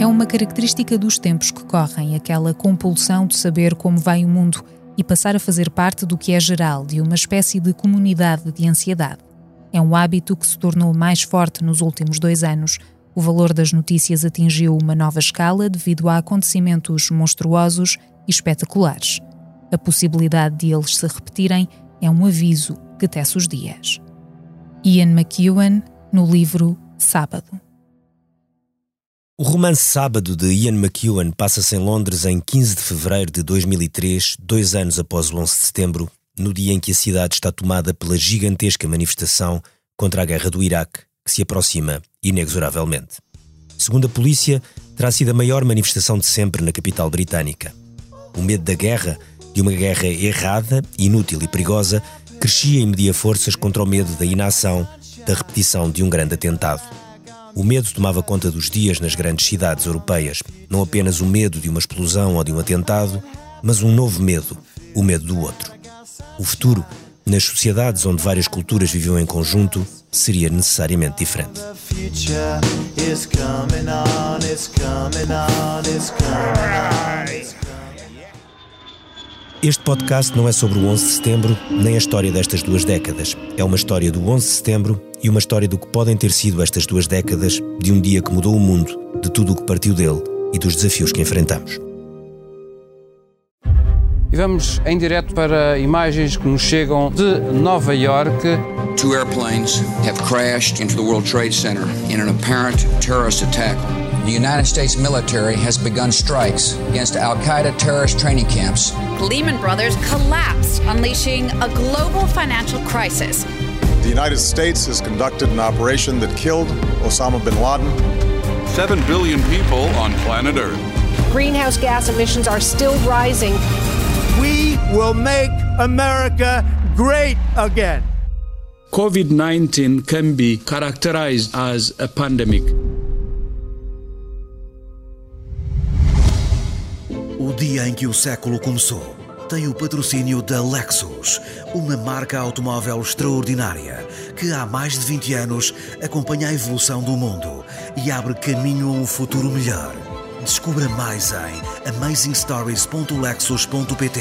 É uma característica dos tempos que correm, aquela compulsão de saber como vai o mundo e passar a fazer parte do que é geral, de uma espécie de comunidade de ansiedade. É um hábito que se tornou mais forte nos últimos dois anos. O valor das notícias atingiu uma nova escala devido a acontecimentos monstruosos e espetaculares. A possibilidade de eles se repetirem é um aviso que tece os dias. Ian McEwan, no livro Sábado. O romance Sábado de Ian McEwan passa-se em Londres em 15 de fevereiro de 2003, dois anos após o 11 de setembro, no dia em que a cidade está tomada pela gigantesca manifestação contra a guerra do Iraque, que se aproxima inexoravelmente. Segundo a polícia, terá sido a maior manifestação de sempre na capital britânica. O medo da guerra, de uma guerra errada, inútil e perigosa, crescia e media forças contra o medo da inação, da repetição de um grande atentado. O medo tomava conta dos dias nas grandes cidades europeias. Não apenas o medo de uma explosão ou de um atentado, mas um novo medo, o medo do outro. O futuro, nas sociedades onde várias culturas viviam em conjunto, seria necessariamente diferente. Este podcast não é sobre o 11 de setembro, nem a história destas duas décadas. É uma história do 11 de setembro e uma história do que podem ter sido estas duas décadas, de um dia que mudou o mundo, de tudo o que partiu dele e dos desafios que enfrentamos. E vamos em direto para imagens que nos chegam de Nova York. Two airplanes have crashed into the World Trade Center in an apparent terrorist attack. The United States military has begun strikes against Al Qaeda terrorist training camps. Lehman Brothers collapsed, unleashing a global financial crisis. The United States has conducted an operation that killed Osama bin Laden. Seven billion people on planet Earth. Greenhouse gas emissions are still rising. We will make America great again. COVID 19 can be characterized as a pandemic. Dia em que o século começou tem o patrocínio da Lexus, uma marca automóvel extraordinária que há mais de 20 anos acompanha a evolução do mundo e abre caminho a um futuro melhor. Descubra mais em amazingstories.lexus.pt.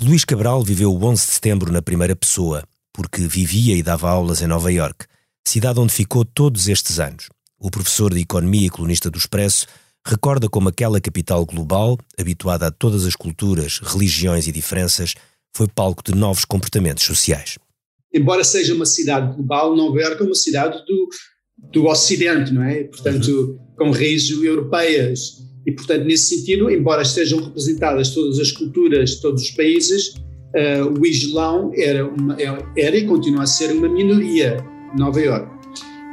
Luís Cabral viveu o 11 de setembro na primeira pessoa, porque vivia e dava aulas em Nova York, cidade onde ficou todos estes anos. O professor de Economia e colunista do Expresso recorda como aquela capital global, habituada a todas as culturas, religiões e diferenças, foi palco de novos comportamentos sociais. Embora seja uma cidade global, Nova Iorque é uma cidade do, do Ocidente, não é? Portanto, uhum. com raízes europeias. E, portanto, nesse sentido, embora estejam representadas todas as culturas, todos os países, uh, o Islão era, uma, era e continua a ser uma minoria em Nova Iorque.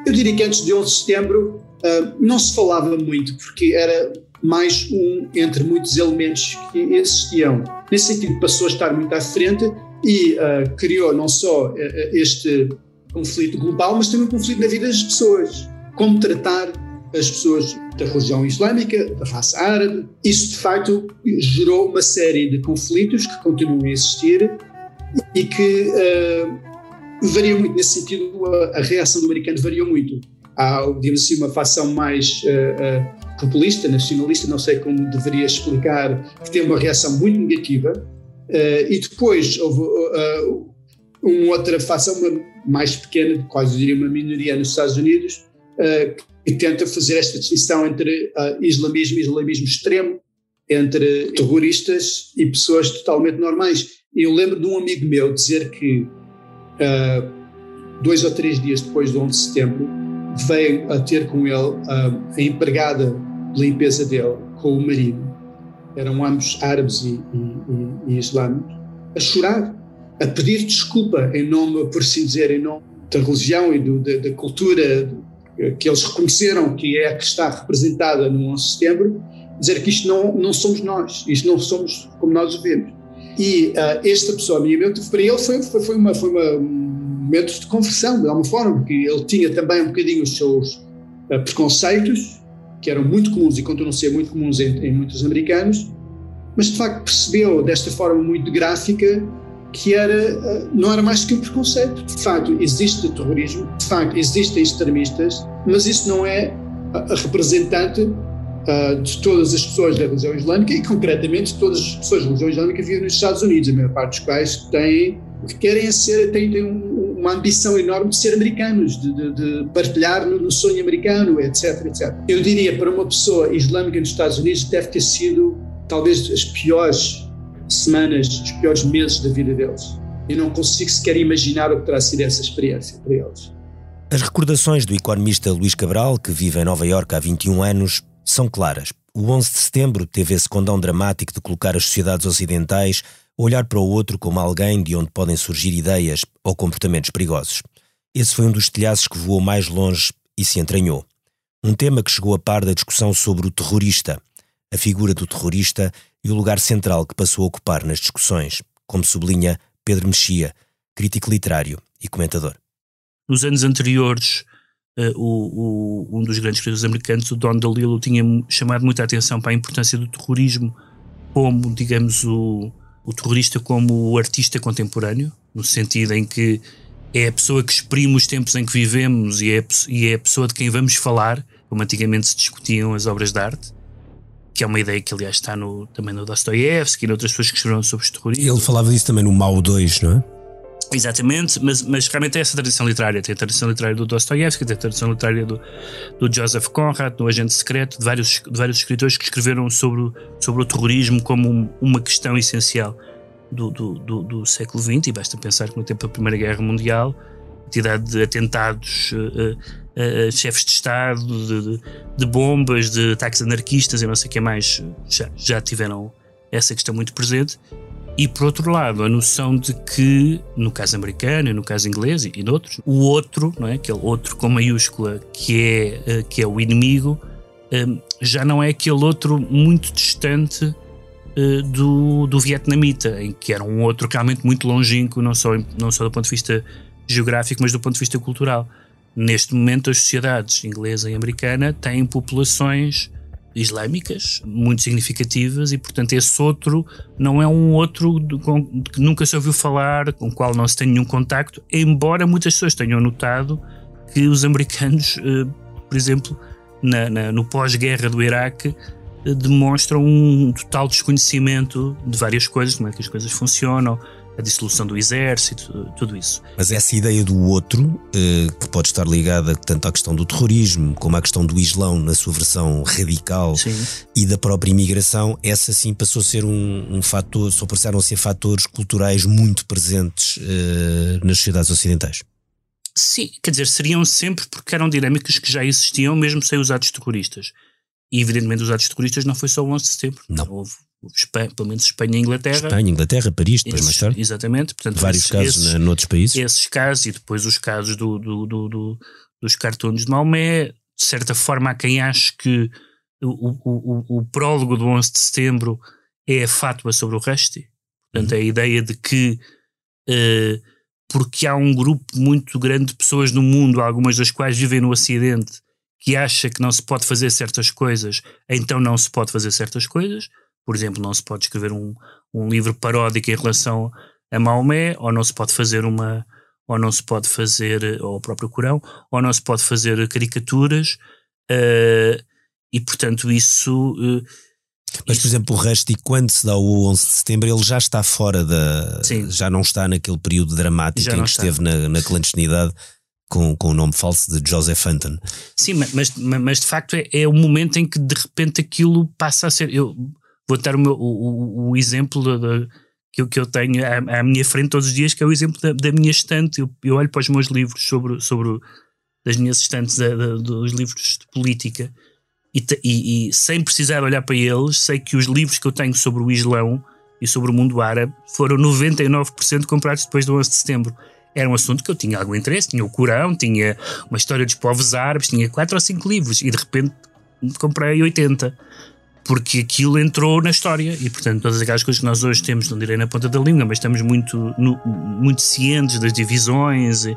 Eu diria que antes de 11 de setembro uh, não se falava muito, porque era mais um entre muitos elementos que existiam. Nesse sentido, passou a estar muito à frente e uh, criou não só uh, este conflito global, mas também um conflito na vida das pessoas. Como tratar as pessoas da religião islâmica, da raça árabe. Isso, de facto, gerou uma série de conflitos que continuam a existir e que uh, varia muito nesse sentido, a, a, reação do americano varia muito. Há, digamos assim, uma facção mais uh, uh, populista, nacionalista, não sei como deveria explicar, que tem uma reação muito negativa, uh, e depois houve uma outra facção uma, mais pequena, quase diria uma minoria nos Estados Unidos, que tenta fazer esta distinção entre islamismo e islamismo extremo, entre terroristas e pessoas totalmente normais. Eu lembro de um amigo meu dizer que uh, dois ou três dias depois do 11 de setembro, veio a ter com ele uh, a empregada de limpeza dele com o marido, eram ambos árabes e, e, e, islâmicos, a chorar, a pedir desculpa em nome, por assim dizer, em nome da religião e do, da, da, cultura que eles reconheceram que é a que está representada no 11 de setembro, dizer que isto não, não somos nós, isto não somos como nós o vemos. E uh, esta pessoa, minha mente, para ele foi, foi, foi, uma, foi uma, um momento de conversão, de alguma forma, porque ele tinha também um bocadinho os seus uh, preconceitos, que eram muito comuns e continuam a ser muito comuns em, em, muitos americanos, mas de facto percebeu desta forma muito gráfica que era, não era mais que um preconceito. De facto, existe terrorismo, de facto, existem extremistas, mas isso não é representante uh, de todas as pessoas da religião islâmica e, concretamente, de todas as pessoas da religião islâmica que vivem nos Estados Unidos, a maior parte dos quais têm, que querem ser, têm, têm uma ambição enorme de ser americanos, de, de, de partilhar no, no, sonho americano, etc, etc. Eu diria, para uma pessoa islâmica nos Estados Unidos, deve ter sido talvez as piores semanas, os piores meses da vida deles. Eu não consigo sequer imaginar o que terá sido essa experiência para eles. As recordações do economista Luís Cabral, que vive em Nova Iorque há 21 anos, são claras. O 11 de setembro teve esse condão dramático de colocar as sociedades ocidentais a olhar para o outro como alguém de onde podem surgir ideias ou comportamentos perigosos. Esse foi um dos telhaços que voou mais longe e se entranhou. Um tema que chegou a par da discussão sobre o terrorista, a figura do terrorista e o lugar central que passou a ocupar nas discussões, como sublinha Pedro Mexia, crítico literário e comentador. Nos anos anteriores, o, o, um dos grandes escritores americanos, o Don DeLillo, tinha chamado muita atenção para a importância do terrorismo como, digamos, o, o terrorista como o artista contemporâneo, no sentido em que é a pessoa que exprime os tempos em que vivemos e é, e é a pessoa de quem vamos falar, como antigamente se discutiam as obras de arte que é uma ideia que aliás está no, também no Dostoiévski e noutras pessoas que escreveram sobre os terroristas. Ele falava disso também no Mao 2, não é? Exatamente, mas, mas realmente é essa tradição literária. Tem a tradição literária do Dostoiévski, tem a tradição literária do, do Joseph Conrad, do Agente Secreto, de vários, de vários escritores que escreveram sobre, sobre o terrorismo como uma questão essencial do, do, do, do século XX. E basta pensar que no tempo da Primeira Guerra Mundial, a quantidade de atentados uh, uh, chefes de Estado, de, de, de, bombas, de ataques anarquistas e não sei o que mais, já, já tiveram essa questão muito presente. E por outro lado, a noção de que, no caso americano, no caso inglês e, noutros, o outro, não é? aquele outro com maiúscula que é, que é o inimigo, já não é aquele outro muito distante do, do vietnamita, em que era um outro realmente muito longínquo, não só, não só do ponto de vista geográfico, mas do ponto de vista cultural. Neste momento, as sociedades inglesa e americana têm populações islâmicas muito significativas e, portanto, esse outro não é um outro com, que nunca se ouviu falar, com o qual não se tem nenhum contacto, embora muitas pessoas tenham notado que os americanos, eh, por exemplo, na, na, no pós-guerra do Iraque, eh, demonstram um total desconhecimento de várias coisas, como é que as coisas funcionam, a dissolução do exército, tudo isso. Mas essa ideia do outro, eh, que pode estar ligada tanto à questão do terrorismo como à questão do Islão na sua versão radical sim. e da própria imigração, essa sim passou a ser um, um fator, só passaram a ser fatores culturais muito presentes uh, nas sociedades ocidentais. Sim, quer dizer, seriam sempre porque eram dinâmicas que já existiam, mesmo sem os atos terroristas. E evidentemente os atos terroristas não foi só o 11 de setembro. Não. Houve Espanha, pelo menos Espanha e Inglaterra. Espanha, Inglaterra, Paris, depois esses, mais tarde. Exatamente. Portanto, Vários esses, casos esses, noutros países. Esses casos e depois os casos do, do, do, do dos cartoons de Maomé, de certa forma, há quem ache que o, o, o, o prólogo do 11 de setembro é a fátua sobre o Rushdie. Portanto, uhum. a ideia de que uh, porque há um grupo muito grande de pessoas no mundo, algumas das quais vivem no Ocidente, que acha que não se pode fazer certas coisas, então não se pode fazer certas coisas por exemplo, não se pode escrever um, um livro paródico em relação a Maomé, ou não se pode fazer uma, ou não se pode fazer, ou o próprio Corão, ou não se pode fazer caricaturas, uh, e portanto isso. Uh, mas, por exemplo, o Rusty, quando se dá o 11 de setembro, ele já está fora da. Sim. Já não está naquele período dramático já em que está. esteve na, na clandestinidade com, com o nome falso de Joseph Hunton. Sim, mas, mas, mas de facto é, é o momento em que de repente aquilo passa a ser. Eu, vou dar o, meu, o, o exemplo de, de, que, eu, que eu tenho à, à, minha frente todos os dias, que é o exemplo da, da minha estante. Eu, eu, olho para os meus livros sobre, sobre das minhas estantes da, da, dos livros de política e, e, e, sem precisar olhar para eles, sei que os livros que eu tenho sobre o Islão e sobre o mundo árabe foram 99% comprados depois do 11 de setembro. Era um assunto que eu tinha algum interesse, tinha o Corão, tinha uma história dos povos árabes, tinha 4 ou 5 livros e de repente comprei 80 porque aquilo entrou na história e, portanto, todas aquelas coisas que nós hoje temos, não direi na ponta da língua, mas estamos muito, no, muito cientes das divisões eh,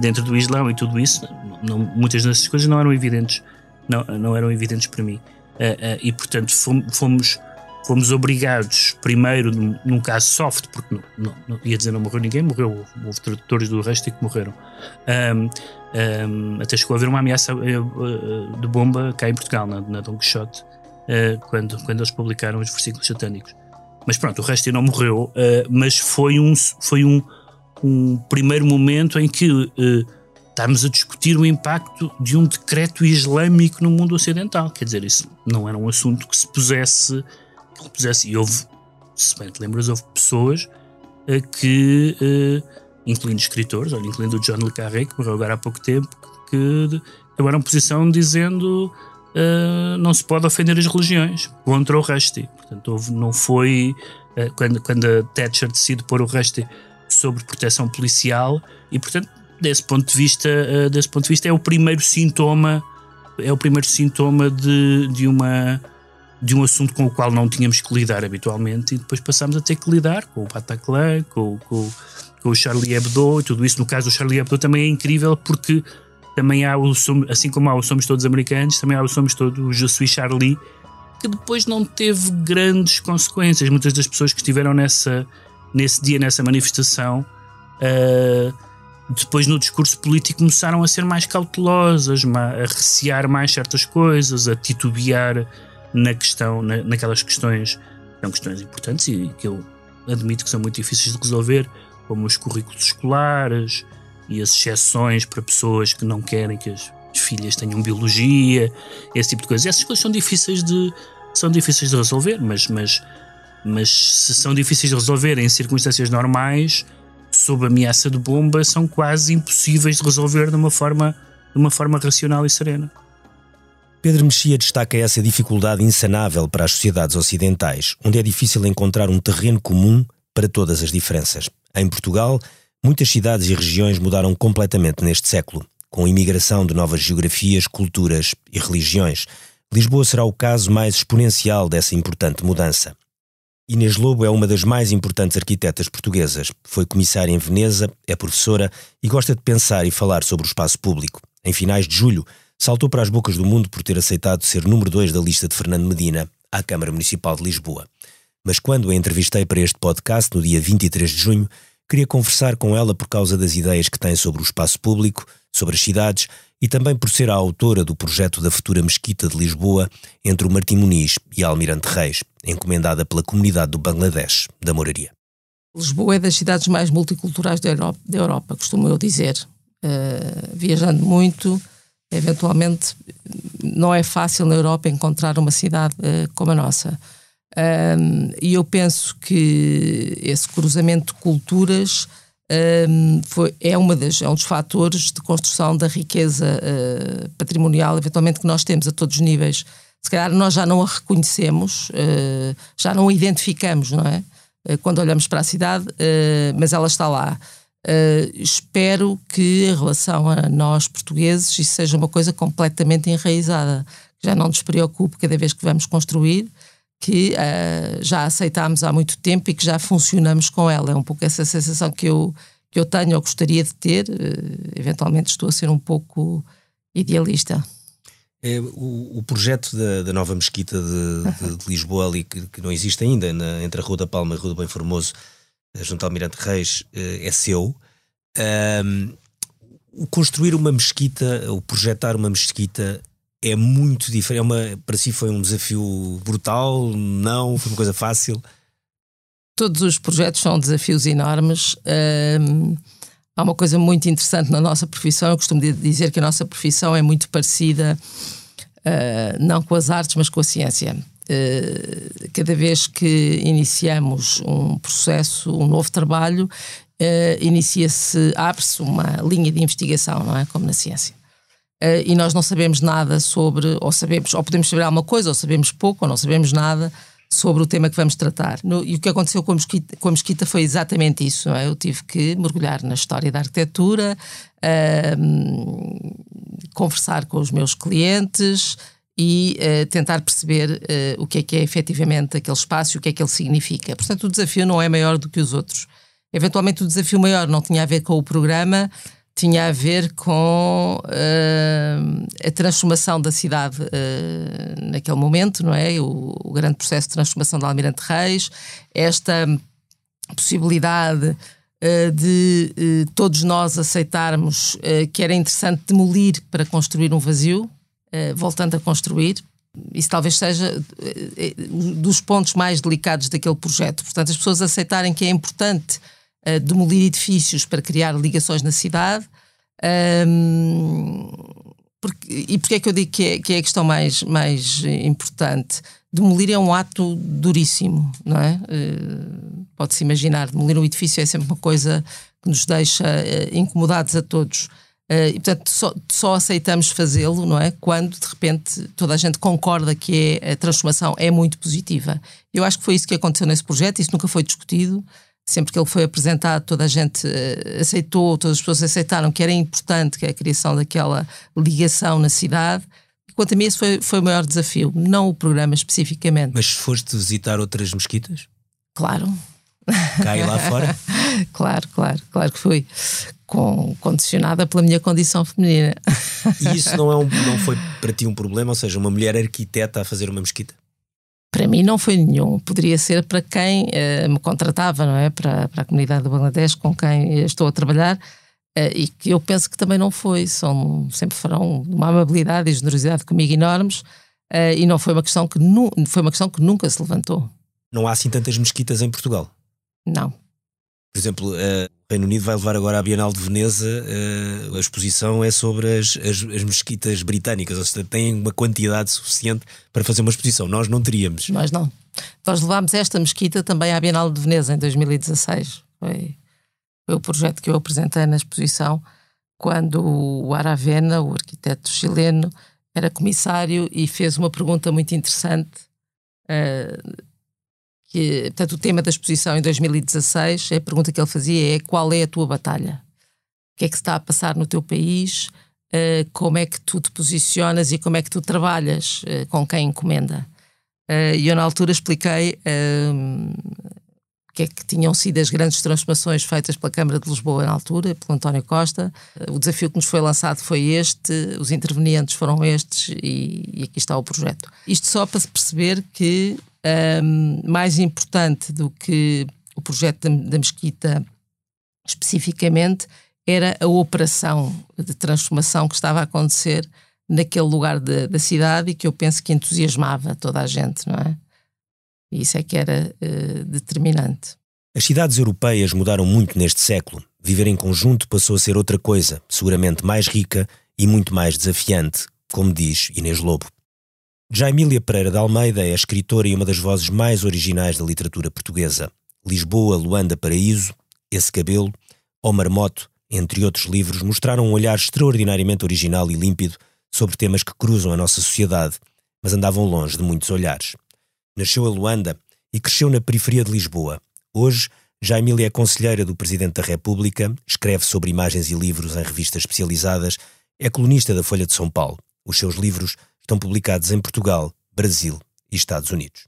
dentro do Islão e tudo isso. Não, muitas dessas coisas não eram evidentes, não, não eram evidentes para mim. Uh, uh, e, portanto, fomos, fomos obrigados, primeiro, num, num caso soft, porque não, não, não, ia dizer não morreu ninguém, morreu, houve, tradutores do resto que morreram. Um, um, até chegou a haver uma ameaça de bomba cá em Portugal, na, na Don Quixote, uh, quando, quando eles publicaram os versículos satânicos. Mas pronto, o resto não morreu, mas foi um, foi um, um primeiro momento em que estamos a discutir o impacto de um decreto islâmico no mundo ocidental. Quer dizer, isso não era um assunto que se pusesse que pusesse. E houve, se bem te lembras, houve pessoas uh, que, uh, incluindo escritores, olha, incluindo o John Le Carré, que morreu agora há pouco tempo, que tomaram posição dizendo uh, não se pode ofender as religiões contra o Rusty. Portanto, houve, não foi. quando, quando a Thatcher decide pôr o Rusty sobre proteção policial, e portanto, desse ponto de vista, desse ponto de vista é o primeiro sintoma é o primeiro sintoma de, de uma de um assunto com o qual não tínhamos que lidar habitualmente e depois passámos a ter que lidar com o Bataclan, com, com, com o Charlie Hebdo e tudo isso. No caso do Charlie Hebdo também é incrível porque também há o assim como há o Somos Todos Americanos, também há o Somos Todos o suis Charlie, que depois não teve grandes consequências. Muitas das pessoas que estiveram nessa, nesse dia, nessa manifestação, uh, depois no discurso político começaram a ser mais cautelosas, a recear mais certas coisas, a titubear na questão, na, naquelas questões que são questões importantes e que eu admito que são muito difíceis de resolver, como os currículos escolares e as exceções para pessoas que não querem que as filhas tenham biologia, esse tipo de coisas. Essas coisas são difíceis de, são difíceis de resolver, mas, mas, mas se são difíceis de resolver em circunstâncias normais, sob ameaça de bomba, são quase impossíveis de resolver de uma forma, de uma forma racional e serena. Pedro Mexia destaca essa dificuldade insanável para as sociedades ocidentais, onde é difícil encontrar um terreno comum para todas as diferenças. Em Portugal, muitas cidades e regiões mudaram completamente neste século, com a imigração de novas geografias, culturas e religiões. Lisboa será o caso mais exponencial dessa importante mudança. Inês Lobo é uma das mais importantes arquitetas portuguesas. Foi comissária em Veneza, é professora e gosta de pensar e falar sobre o espaço público. Em finais de julho, saltou para as bocas do mundo por ter aceitado ser número 2 da lista de Fernando Medina à Câmara Municipal de Lisboa. Mas quando a entrevistei para este podcast, no dia 23 de junho, queria conversar com ela por causa das ideias que tem sobre o espaço público, sobre as cidades e também por ser a autora do projeto da futura Mesquita de Lisboa entre o Martim Muniz e a Almirante Reis, encomendada pela comunidade do Bangladesh, da Moraria. Lisboa é das cidades mais multiculturais da Europa, da Europa costumo eu dizer. Uh, viajando muito, eventualmente não é fácil na Europa encontrar uma cidade uh, como a nossa. Um, e eu penso que esse cruzamento de culturas um, foi, é, uma das, é um dos fatores de construção da riqueza uh, patrimonial, eventualmente, que nós temos a todos os níveis. Se calhar nós já não a reconhecemos, uh, já não a identificamos, não é? Uh, quando olhamos para a cidade, mas ela está lá. Espero que em relação a nós portugueses isso seja uma coisa completamente enraizada, já não nos preocupe cada vez que vamos construir, que uh, já aceitámos há muito tempo e que já funcionamos com ela. É um pouco essa sensação que eu, que eu tenho ou gostaria de ter. Uh, eventualmente estou a ser um pouco idealista. É, o, o, projeto da, da, nova mesquita de, de, de Lisboa, ali, que, que, não existe ainda, na, entre a Rua da Palma e a Rua do Bem Formoso, junto ao Almirante Reis, eh, é seu. Um, construir uma mesquita, o projetar uma mesquita é muito diferente. É uma, para si foi um desafio brutal? Não? Foi uma coisa fácil? Todos os projetos são desafios enormes. Um, há uma coisa muito interessante na nossa profissão. Eu costumo dizer que a nossa profissão é muito parecida, uh, não com as artes, mas com a ciência. Eh, cada vez que iniciamos um processo, um novo trabalho, uh, inicia-se, abre-se uma linha de investigação, não é? Como na ciência. Uh, e nós não sabemos nada sobre, ou sabemos, ou podemos saber alguma coisa, ou sabemos pouco, ou não sabemos nada sobre o tema que vamos tratar. No, e o que aconteceu com a, Mesquita, com a Mesquita foi exatamente isso. É? Eu tive que mergulhar na história da arquitetura, uh, conversar com os meus clientes, e uh, tentar perceber uh, o que é que é efetivamente aquele espaço e o que é que ele significa. Portanto, o desafio não é maior do que os outros. Eventualmente, o desafio maior não tinha a ver com o programa, tinha a ver com uh, a transformação da cidade uh, naquele momento, não é? O, o, grande processo de transformação da Almirante Reis, esta possibilidade uh, de todos nós aceitarmos que era interessante demolir para construir um vazio, voltando a construir. Isso talvez seja dos pontos mais delicados daquele projeto. Portanto, as pessoas aceitarem que é importante demolir edifícios para criar ligações na cidade. Um, porque, e porquê é que eu digo que é, que é a questão mais, mais importante? Demolir é um ato duríssimo, não é? Uh, Pode-se imaginar, demolir um edifício é sempre uma coisa que nos deixa uh, incomodados a todos. Uh, e portanto só, só aceitamos fazê-lo, não é? Quando de repente toda a gente concorda que é, a transformação é muito positiva. Eu acho que foi isso que aconteceu nesse projeto, isso nunca foi discutido sempre que ele foi apresentado, toda a gente uh, aceitou, todas as pessoas aceitaram que era importante que a criação daquela ligação na cidade. Quanto a mim, esse foi, foi o maior desafio, não o programa especificamente. Mas foste visitar outras mesquitas? Claro. Cá e lá fora? claro, claro, claro que fui. Com, condicionada pela minha condição feminina. E isso não, é um, não foi para ti um problema? Ou seja, uma mulher arquiteta a fazer uma mesquita? Para mim não foi nenhum. Poderia ser para quem uh, me contratava, não é? Para, para a comunidade do Bangladesh com quem estou a trabalhar. Uh, e que eu penso que também não foi. São, sempre foram uma amabilidade e generosidade comigo enormes. Uh, e não foi uma questão que nu, foi uma questão que nunca se levantou. Não há assim tantas mesquitas em Portugal? Não. Por exemplo, uh, o Reino Unido vai levar agora à Bienal de Veneza, uh, a exposição é sobre as, as, as, mesquitas britânicas, ou seja, têm uma quantidade suficiente para fazer uma exposição. Nós não teríamos. Nós não. Nós levámos esta mesquita também à Bienal de Veneza em 2016. Foi, foi o projeto que eu apresentei na exposição quando o Aravena, o arquiteto chileno, era comissário e fez uma pergunta muito interessante. Uh, que, portanto, o tema da exposição em 2016, a pergunta que ele fazia é qual é a tua batalha? O que é que está a passar no teu país? Uh, como é que tu te posicionas e como é que tu trabalhas uh, com quem encomenda? Uh, e eu, na altura, expliquei o que é que tinham sido as grandes transformações feitas pela Câmara de Lisboa na altura, pelo António Costa. O desafio que nos foi lançado foi este, os intervenientes foram estes e, e aqui está o projeto. Isto só para se perceber que um, mais importante do que o projeto da, da Mesquita especificamente era a operação de transformação que estava a acontecer naquele lugar de, da cidade e que eu penso que entusiasmava toda a gente, não é? E isso é que era uh, determinante. As cidades europeias mudaram muito neste século. Viver em conjunto passou a ser outra coisa, seguramente mais rica e muito mais desafiante, como diz Inês Lobo. Jaimília Pereira de Almeida é escritora e uma das vozes mais originais da literatura portuguesa. Lisboa, Luanda, Paraíso, Esse Cabelo, O Marmoto, entre outros livros, mostraram um olhar extraordinariamente original e límpido sobre temas que cruzam a nossa sociedade, mas andavam longe de muitos olhares. Nasceu a Luanda e cresceu na periferia de Lisboa. Hoje, Jaimília é conselheira do Presidente da República, escreve sobre imagens e livros em revistas especializadas, é colunista da Folha de São Paulo. Os seus livros estão publicados em Portugal, Brasil e Estados Unidos.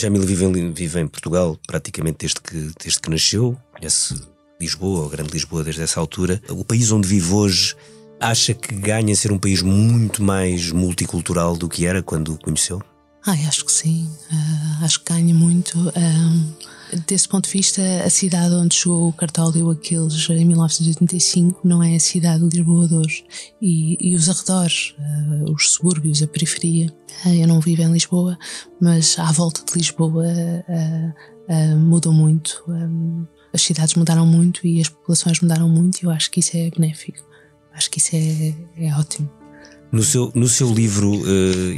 Jamil vive em, vive em Portugal praticamente desde que, desde que nasceu, conhece Lisboa, ou Grande Lisboa desde essa altura. O país onde vive hoje acha que ganha a ser um país muito mais multicultural do que era quando o conheceu? Ai, acho que sim. Uh, acho que ganha muito. Uh, desse ponto de vista, a cidade onde chegou o Cartólio Aquiles em 1985 não é a cidade de Lisboa de hoje. E, e os arredores, uh, os subúrbios, a periferia. Uh, eu não vivo em Lisboa, mas à volta de Lisboa mudam muito. As cidades mudaram muito e as populações mudaram muito e eu acho que isso é benéfico. Acho que isso é, é ótimo. No seu, no seu livro,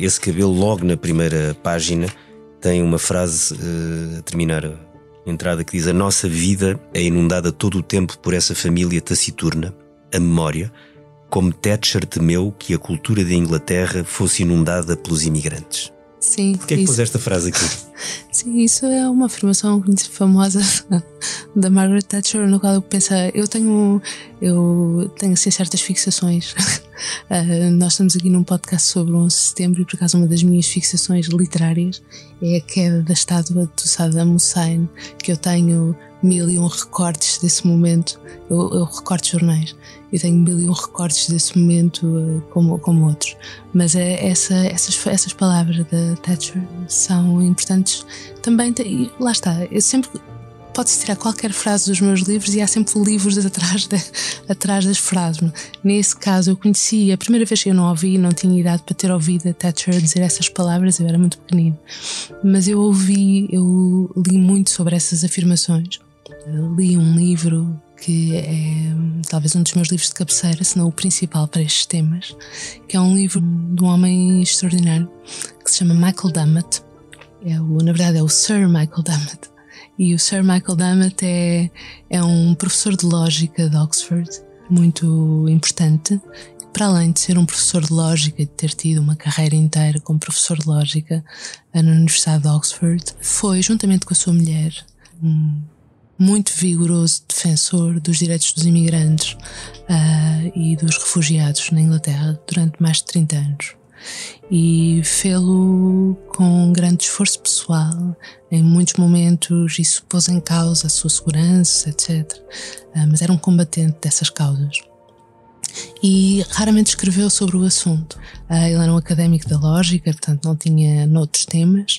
Esse Cabelo, logo na primeira página, tem uma frase a terminar entrada que diz: A nossa vida é inundada todo o tempo por essa família taciturna, a memória, como Thatcher temeu que a cultura da Inglaterra fosse inundada pelos imigrantes. Sim. Porquê é que pôs esta frase aqui? Sim, isso é uma afirmação muito famosa da Margaret Thatcher, no qual eu penso, eu tenho, eu tenho assim, certas fixações. uh, nós estamos aqui num podcast sobre o 11 de setembro e por acaso uma das minhas fixações literárias é a queda da estátua do Saddam Hussein que eu tenho mil e um recortes desse momento. Eu, eu recorto jornais e tenho mil e um recortes desse momento uh, como, como outros. Mas é, essa, essas, essas palavras da Thatcher são importantes também. E lá está, eu sempre pode-se tirar qualquer frase dos meus livros e há sempre livros atrás, de, atrás das frases. Nesse caso, eu conheci, a primeira vez que eu não ouvi, não tinha idade para ter ouvido a Thatcher dizer essas palavras, eu era muito pequenino. Mas eu ouvi, eu li muito sobre essas afirmações. Li um livro que é talvez um dos meus livros de cabeceira, se não o principal para estes temas, que é um livro de um homem extraordinário que se chama Michael Dummett. É o, na verdade, é o Sir Michael Dummett e o Sir Michael Dammit é, é um professor de lógica de Oxford, muito importante. Para além de ser um professor de lógica e de ter tido uma carreira inteira como professor de lógica na Universidade de Oxford, foi, juntamente com a sua mulher, um muito vigoroso defensor dos direitos dos imigrantes uh, e dos refugiados na Inglaterra durante mais de 30 anos e fê-lo com grande esforço pessoal. Em muitos momentos isso pôs em causa a sua segurança, etc. Ah, mas era um combatente dessas causas. E raramente escreveu sobre o assunto. Ah, ele era um académico da lógica, portanto não tinha noutros temas,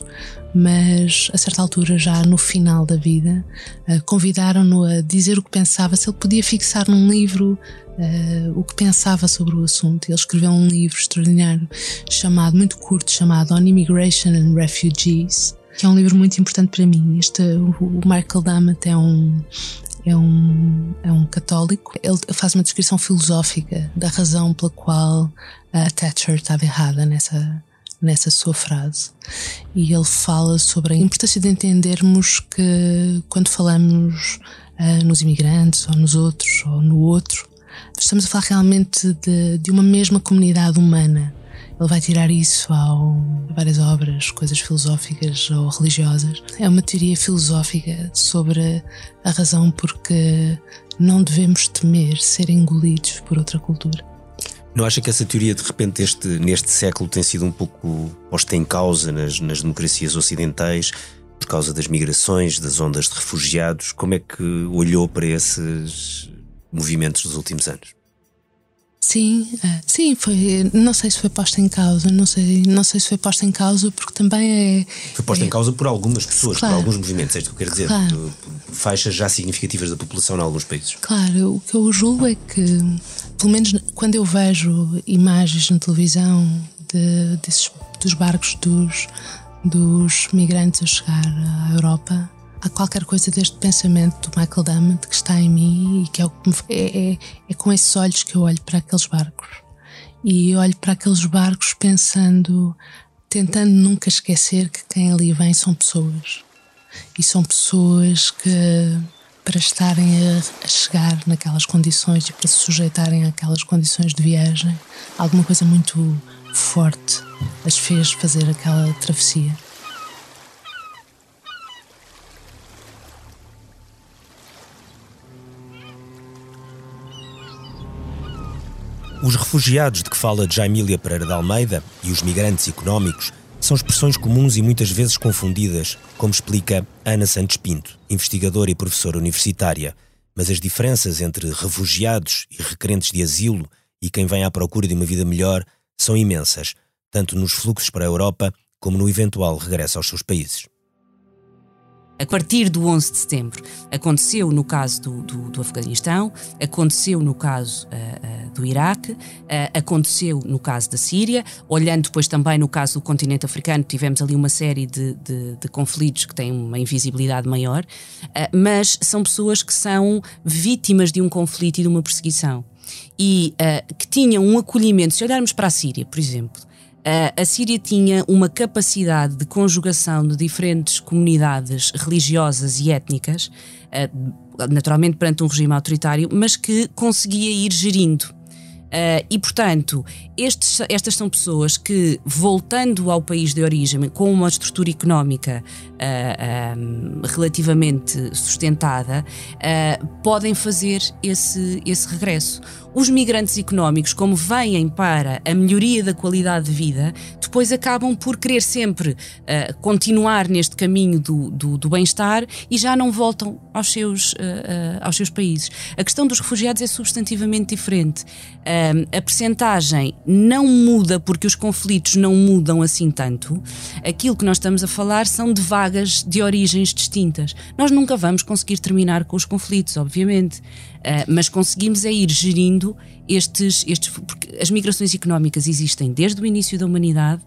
mas a certa altura, já no final da vida, ah, convidaram-no a dizer o que pensava, se ele podia fixar num livro uh, o que pensava sobre o assunto. Ele escreveu um livro extraordinário chamado, muito curto, chamado On Immigration and Refugees, que é um livro muito importante para mim. Este, o Michael Dammett é um, é um, é um católico. Ele faz uma descrição filosófica da razão pela qual a Thatcher estava errada nessa, nessa sua frase. E ele fala sobre a importância de entendermos que quando falamos uh, nos imigrantes, ou nos outros, ou no outro, estamos a falar realmente de, de uma mesma comunidade humana. Ele vai tirar isso ao várias obras, coisas filosóficas ou religiosas. É uma teoria filosófica sobre a razão porque não devemos temer ser engolidos por outra cultura. Não acha que essa teoria, de repente, este, neste século, tem sido um pouco posta em causa nas, nas democracias ocidentais por causa das migrações, das ondas de refugiados? Como é que olhou para esses movimentos dos últimos anos. Sim, é, sim, foi. Não sei se foi posta em causa, não sei, não sei se foi posta em causa porque também é. Foi posta é, em causa por algumas pessoas, claro, por alguns movimentos, é isto que eu quero dizer, claro. faixas já significativas da população em alguns países. Claro, o que eu julgo é que, pelo menos quando eu vejo imagens na televisão de, desses, dos barcos dos, dos migrantes a chegar à Europa, há qualquer coisa deste pensamento do Michael Diamond que está em mim e que é, é, é, é com esses olhos que eu olho para aqueles barcos. E olho para aqueles barcos pensando, tentando nunca esquecer que quem ali vem são pessoas. E são pessoas que, para estarem a, a chegar naquelas condições e para se sujeitarem àquelas condições de viagem, alguma coisa muito forte as fez fazer aquela travessia. Os refugiados de que fala Jaimília Pereira de Almeida e os migrantes económicos são expressões comuns e muitas vezes confundidas, como explica Ana Santos Pinto, investigadora e professora universitária. Mas as diferenças entre refugiados e requerentes de asilo e quem vem à procura de uma vida melhor são imensas, tanto nos fluxos para a Europa como no eventual regresso aos seus países a partir do 11 de setembro. Aconteceu no caso do, do, do Afeganistão, aconteceu no caso uh, uh, do Iraque, uh, aconteceu no caso da Síria, olhando depois também no caso do continente africano, tivemos ali uma série de, de, de conflitos que têm uma invisibilidade maior, mas são pessoas que são vítimas de um conflito e de uma perseguição. E que tinham um acolhimento, se olharmos para a Síria, por exemplo, a Síria tinha uma capacidade de conjugação de diferentes comunidades religiosas e étnicas, naturalmente perante um regime autoritário, mas que conseguia ir gerindo. Uh, e, portanto, estes, estas são pessoas que, voltando ao país de origem, com uma estrutura económica uh, relativamente sustentada, uh, podem fazer esse, esse regresso. Os migrantes económicos, como vêm para a melhoria da qualidade de vida, depois acabam por querer sempre uh, continuar neste caminho do, do, do bem-estar e já não voltam aos seus, uh, aos seus países. A questão dos refugiados é substantivamente diferente. a percentagem não muda porque os conflitos não mudam assim tanto. Aquilo que nós estamos a falar são de vagas de origens distintas. Nós nunca vamos conseguir terminar com os conflitos, obviamente. Uh, mas conseguimos é ir gerindo estes, estes. Porque as migrações económicas existem desde o início da humanidade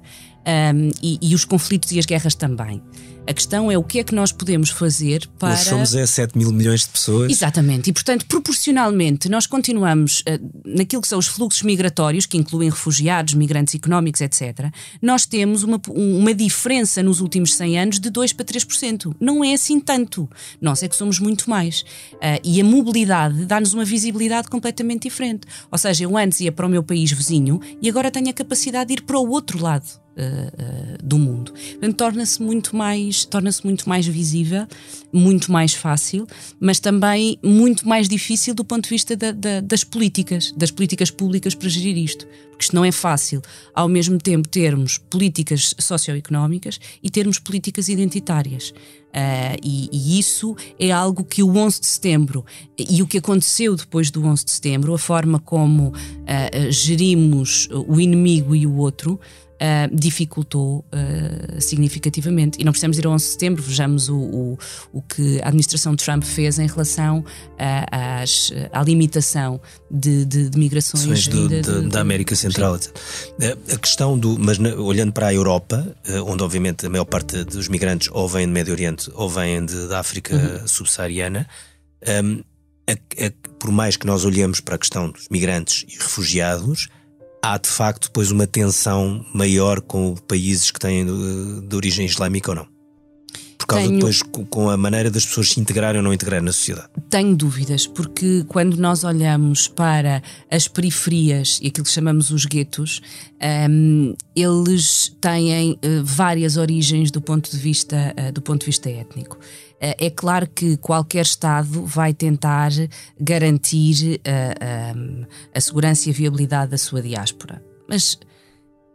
um, e, e, os conflitos e as guerras também. A questão é o que é que nós podemos fazer para. Nós somos é 7 mil milhões de pessoas. Exatamente, e portanto, proporcionalmente, nós continuamos uh, naquilo que são os fluxos migratórios, que incluem refugiados, migrantes económicos, etc. Nós temos uma, uma diferença nos últimos 100 anos de 2 para 3%. Não é assim tanto. Nós é que somos muito mais. Uh, e a mobilidade dá-nos uma visibilidade completamente diferente. Ou seja, eu antes ia para o meu país vizinho e agora tenho a capacidade de ir para o outro lado uh, do mundo. Portanto, torna-se muito mais, torna-se muito mais visível, muito mais fácil, mas também muito mais difícil do ponto de vista da, da, das políticas, das políticas públicas para gerir isto. Porque isto não é fácil, ao mesmo tempo, termos políticas socioeconómicas e termos políticas identitárias. Uh, e, e, isso é algo que o 11 de setembro e o que aconteceu depois do 11 de setembro, a forma como uh, gerimos o inimigo e o outro, uh, dificultou uh, significativamente. E não precisamos ir ao 11 de setembro, vejamos o, o, o que a administração Trump fez em relação a, às, à limitação de, de, de migrações do, de, de, da América Central. Sim. A questão do. Mas na, olhando para a Europa, onde obviamente a maior parte dos migrantes ou vêm do Médio Oriente ou vêm da África uhum. subsaariana. Um, a, a, por mais que nós olhemos para a questão dos migrantes e refugiados, há de facto depois uma tensão maior com países que têm de, de origem islâmica ou não? Causa Tenho... depois com a maneira das pessoas se integrarem ou não integrarem na sociedade? Tenho dúvidas, porque quando nós olhamos para as periferias e aquilo que chamamos os guetos, um, eles têm uh, várias origens do ponto de vista, uh, do ponto de vista étnico. Eh, é claro que qualquer Estado vai tentar garantir a, a, eh, a segurança e a viabilidade da sua diáspora. Mas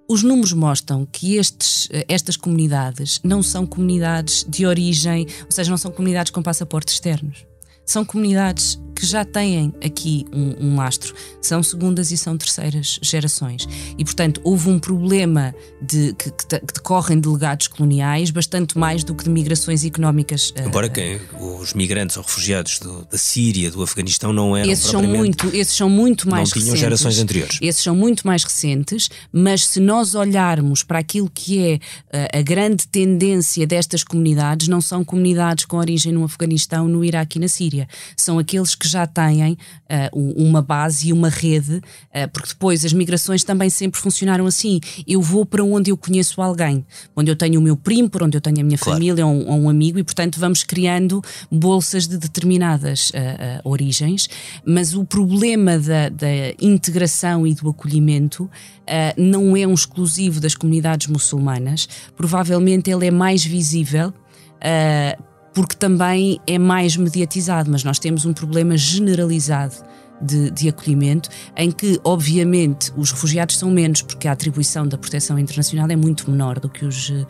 os números mostram que estes, estas comunidades não são comunidades de origem, ou seja, não são comunidades com passaportes externos. São comunidades que já têm aqui um, um lastro, são segundas e são terceiras gerações. E, portanto, houve um problema de, que, que, que decorrem de legados coloniais bastante mais do que de migrações económicas. Eh, Embora uh, os migrantes ou refugiados do, da Síria, do Afeganistão, não eram esses são muito Esses são muito mais não tinham recentes. gerações anteriores. Esses são muito mais recentes, mas se nós olharmos para aquilo que é uh, a grande tendência destas comunidades, não são comunidades com origem no Afeganistão, no Iraque e na Síria. São aqueles que já têm uh, uma base e uma rede, uh, porque depois as migrações também sempre funcionaram assim. Eu vou para onde eu conheço alguém, onde eu tenho o meu primo, por onde eu tenho a minha claro. família ou um, ou um, amigo, e portanto vamos criando bolsas de determinadas uh, origens. Mas o problema da, da, integração e do acolhimento não é um exclusivo das comunidades muçulmanas, provavelmente ele é mais visível. Uh, porque também é mais mediatizado, mas nós temos um problema generalizado de, de, acolhimento, em que, obviamente, os refugiados são menos, porque a atribuição da proteção internacional é muito menor do que os, uh,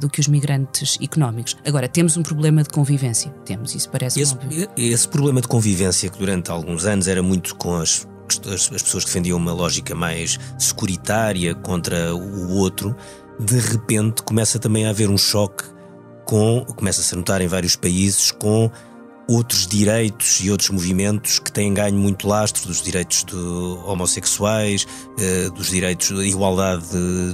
do que os migrantes económicos. Agora, temos um problema de convivência. Temos, isso parece esse, óbvio. Esse problema de convivência, que durante alguns anos era muito com as, as, as pessoas que defendiam uma lógica mais securitária contra o outro, de repente começa também a haver um choque com, começa-se a notar em vários países, com outros direitos e outros movimentos que têm ganho muito lastro dos direitos de homossexuais, eh, dos direitos de igualdade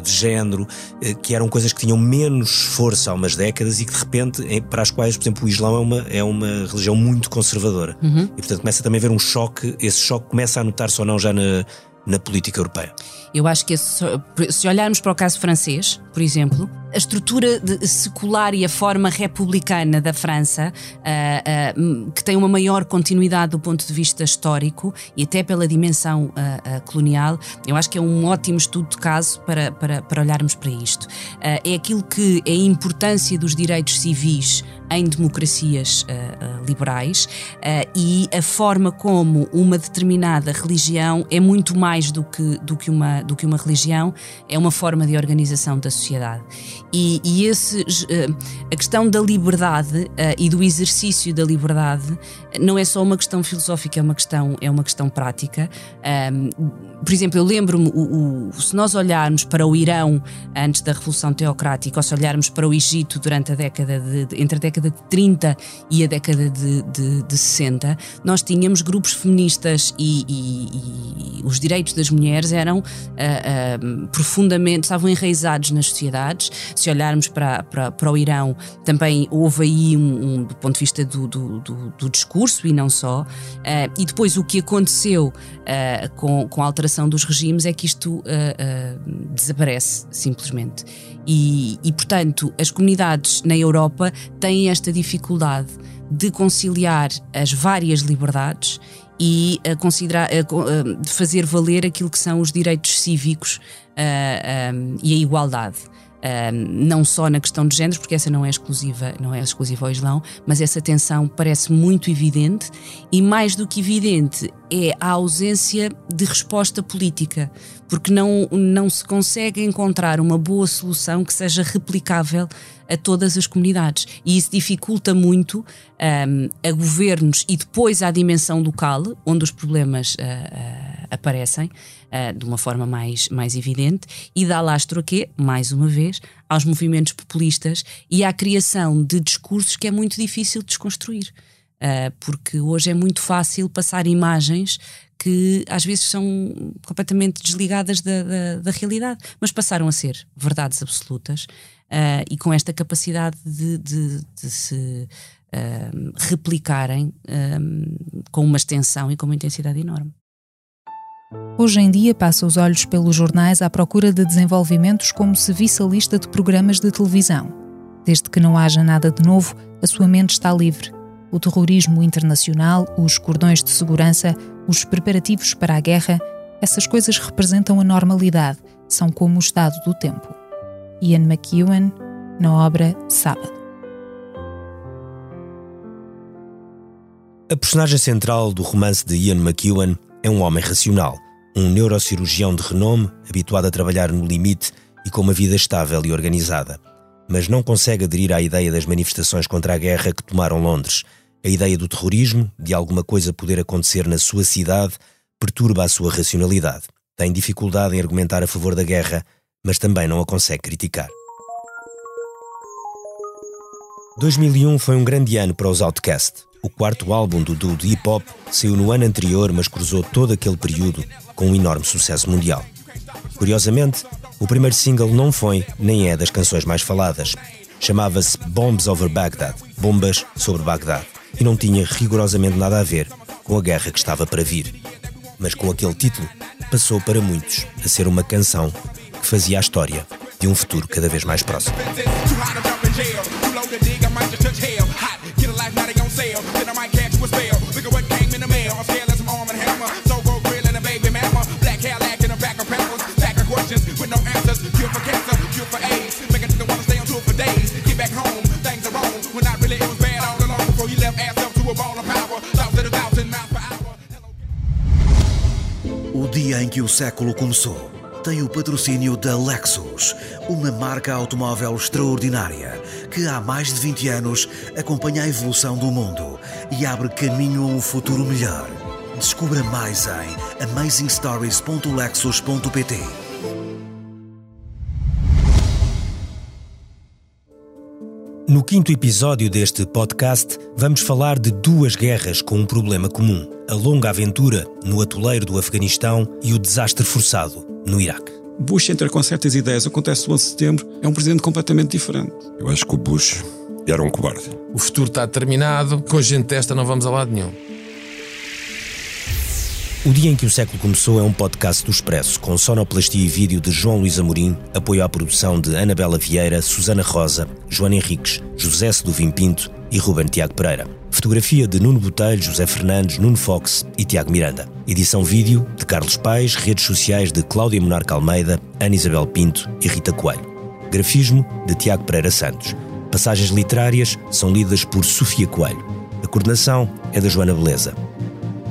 de, género, eh, que eram coisas que tinham menos força há umas décadas e que de repente, para as quais, por exemplo, o Islão é uma, é uma religião muito conservadora. Uhum. E portanto começa também a haver um choque, esse choque começa a notar-se ou não já na, na política europeia. Eu acho que esse, se olharmos para o caso francês, por exemplo, a estrutura secular e a forma republicana da França, uh, uh, que tem uma maior continuidade do ponto de vista histórico e até pela dimensão uh, colonial, eu acho que é um ótimo estudo de caso para, para, para olharmos para isto. é aquilo que é a importância dos direitos civis em democracias liberais e a forma como uma determinada religião é muito mais do que, do que, uma, do que uma religião, é uma forma de organização da sociedade. E, e esse, a questão da liberdade e do exercício da liberdade não é só uma questão filosófica, é uma questão, é uma questão prática. por exemplo, eu lembro-me, se nós olharmos para o Irão antes da Revolução Teocrática, ou se olharmos para o Egito durante a década de, entre a década de 30 e a década de, de, de 60, nós tínhamos grupos feministas e, e, e os direitos das mulheres eram uh, profundamente, estavam enraizados nas sociedades. Se olharmos para, para, para o Irão, também houve aí um, um do ponto de vista do, do, do, do discurso e não só. Uh, e depois o que aconteceu com, com a alteração dos regimes é que isto desaparece simplesmente. E, e, portanto, as comunidades na Europa têm esta dificuldade de conciliar as várias liberdades e a considerar, a fazer valer aquilo que são os direitos cívicos uh, um, e a igualdade. Não só na questão de géneros, porque essa não é exclusiva, não é exclusiva ao Islão, mas essa tensão parece muito evidente e mais do que evidente é a ausência de resposta política, porque não, não se consegue encontrar uma boa solução que seja replicável a todas as comunidades. E isso dificulta muito um, a governos e depois à dimensão local, onde os problemas uh, uh, aparecem uh, de uma forma mais, mais evidente e dá lastro a quê? Mais uma vez, aos movimentos populistas e à criação de discursos que é muito difícil de desconstruir. Uh, porque hoje é muito fácil passar imagens que às vezes são completamente desligadas da, da, da realidade, mas passaram a ser verdades absolutas uh, e com esta capacidade de, de, de se replicarem com uma extensão e com uma intensidade enorme. Hoje em dia passa os olhos pelos jornais à procura de desenvolvimentos como se visse a lista de programas de televisão. Desde que não haja nada de novo, a sua mente está livre. O terrorismo internacional, os cordões de segurança, os preparativos para a guerra, essas coisas representam a normalidade, são como o estado do tempo. Ian McEwan, na obra Sábado. A personagem central do romance de Ian McEwan é um homem racional, um neurocirurgião de renome, habituado a trabalhar no limite e com uma vida estável e organizada. Mas não consegue aderir à ideia das manifestações contra a guerra que tomaram Londres. A ideia do terrorismo, de alguma coisa poder acontecer na sua cidade, perturba a sua racionalidade. Tem dificuldade em argumentar a favor da guerra, mas também não a consegue criticar. 2001 foi um grande ano para os Outcast. O quarto álbum do duo de hip hop saiu no ano anterior, mas cruzou todo aquele período com um enorme sucesso mundial. Curiosamente, o primeiro single não foi nem é das canções mais faladas. Chamava-se Bombs Over Baghdad Bombas sobre Bagdad e não tinha rigorosamente nada a ver com a guerra que estava para vir. Mas com aquele título, passou para muitos a ser uma canção que fazia a história de um futuro cada vez mais próximo. O dia em que o século começou tem o patrocínio da Lexus, uma marca automóvel extraordinária que há mais de 20 anos acompanha a evolução do mundo e abre caminho a um futuro melhor. Descubra mais em amazingstories.lexus.pt. No quinto episódio deste podcast, vamos falar de duas guerras com um problema comum: a longa aventura no atoleiro do Afeganistão e o desastre forçado no Iraque. Bush entra com certas ideias, acontece o 11 de setembro, é um presidente completamente diferente. Eu acho que o Bush era um cobarde. O futuro está determinado, com gente desta não vamos a lado nenhum. O Dia em que o Século Começou é um podcast do Expresso, com sonoplastia e vídeo de João Luís Amorim, apoio à produção de Anabela Vieira, Susana Rosa, Joana Henriques, José Seduvim Pinto e Ruben Tiago Pereira. Fotografia de Nuno Botelho, José Fernandes, Nuno Fox e Tiago Miranda. Edição vídeo de Carlos Paes, redes sociais de Cláudia Monarca Almeida, Ana Isabel Pinto e Rita Coelho. Grafismo de Tiago Pereira Santos. Passagens literárias são lidas por Sofia Coelho. A coordenação é da Joana Beleza.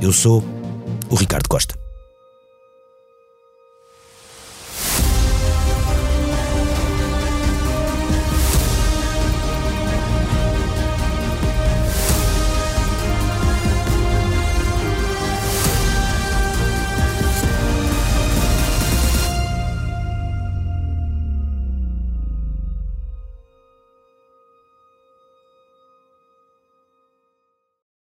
Eu sou o Ricardo Costa.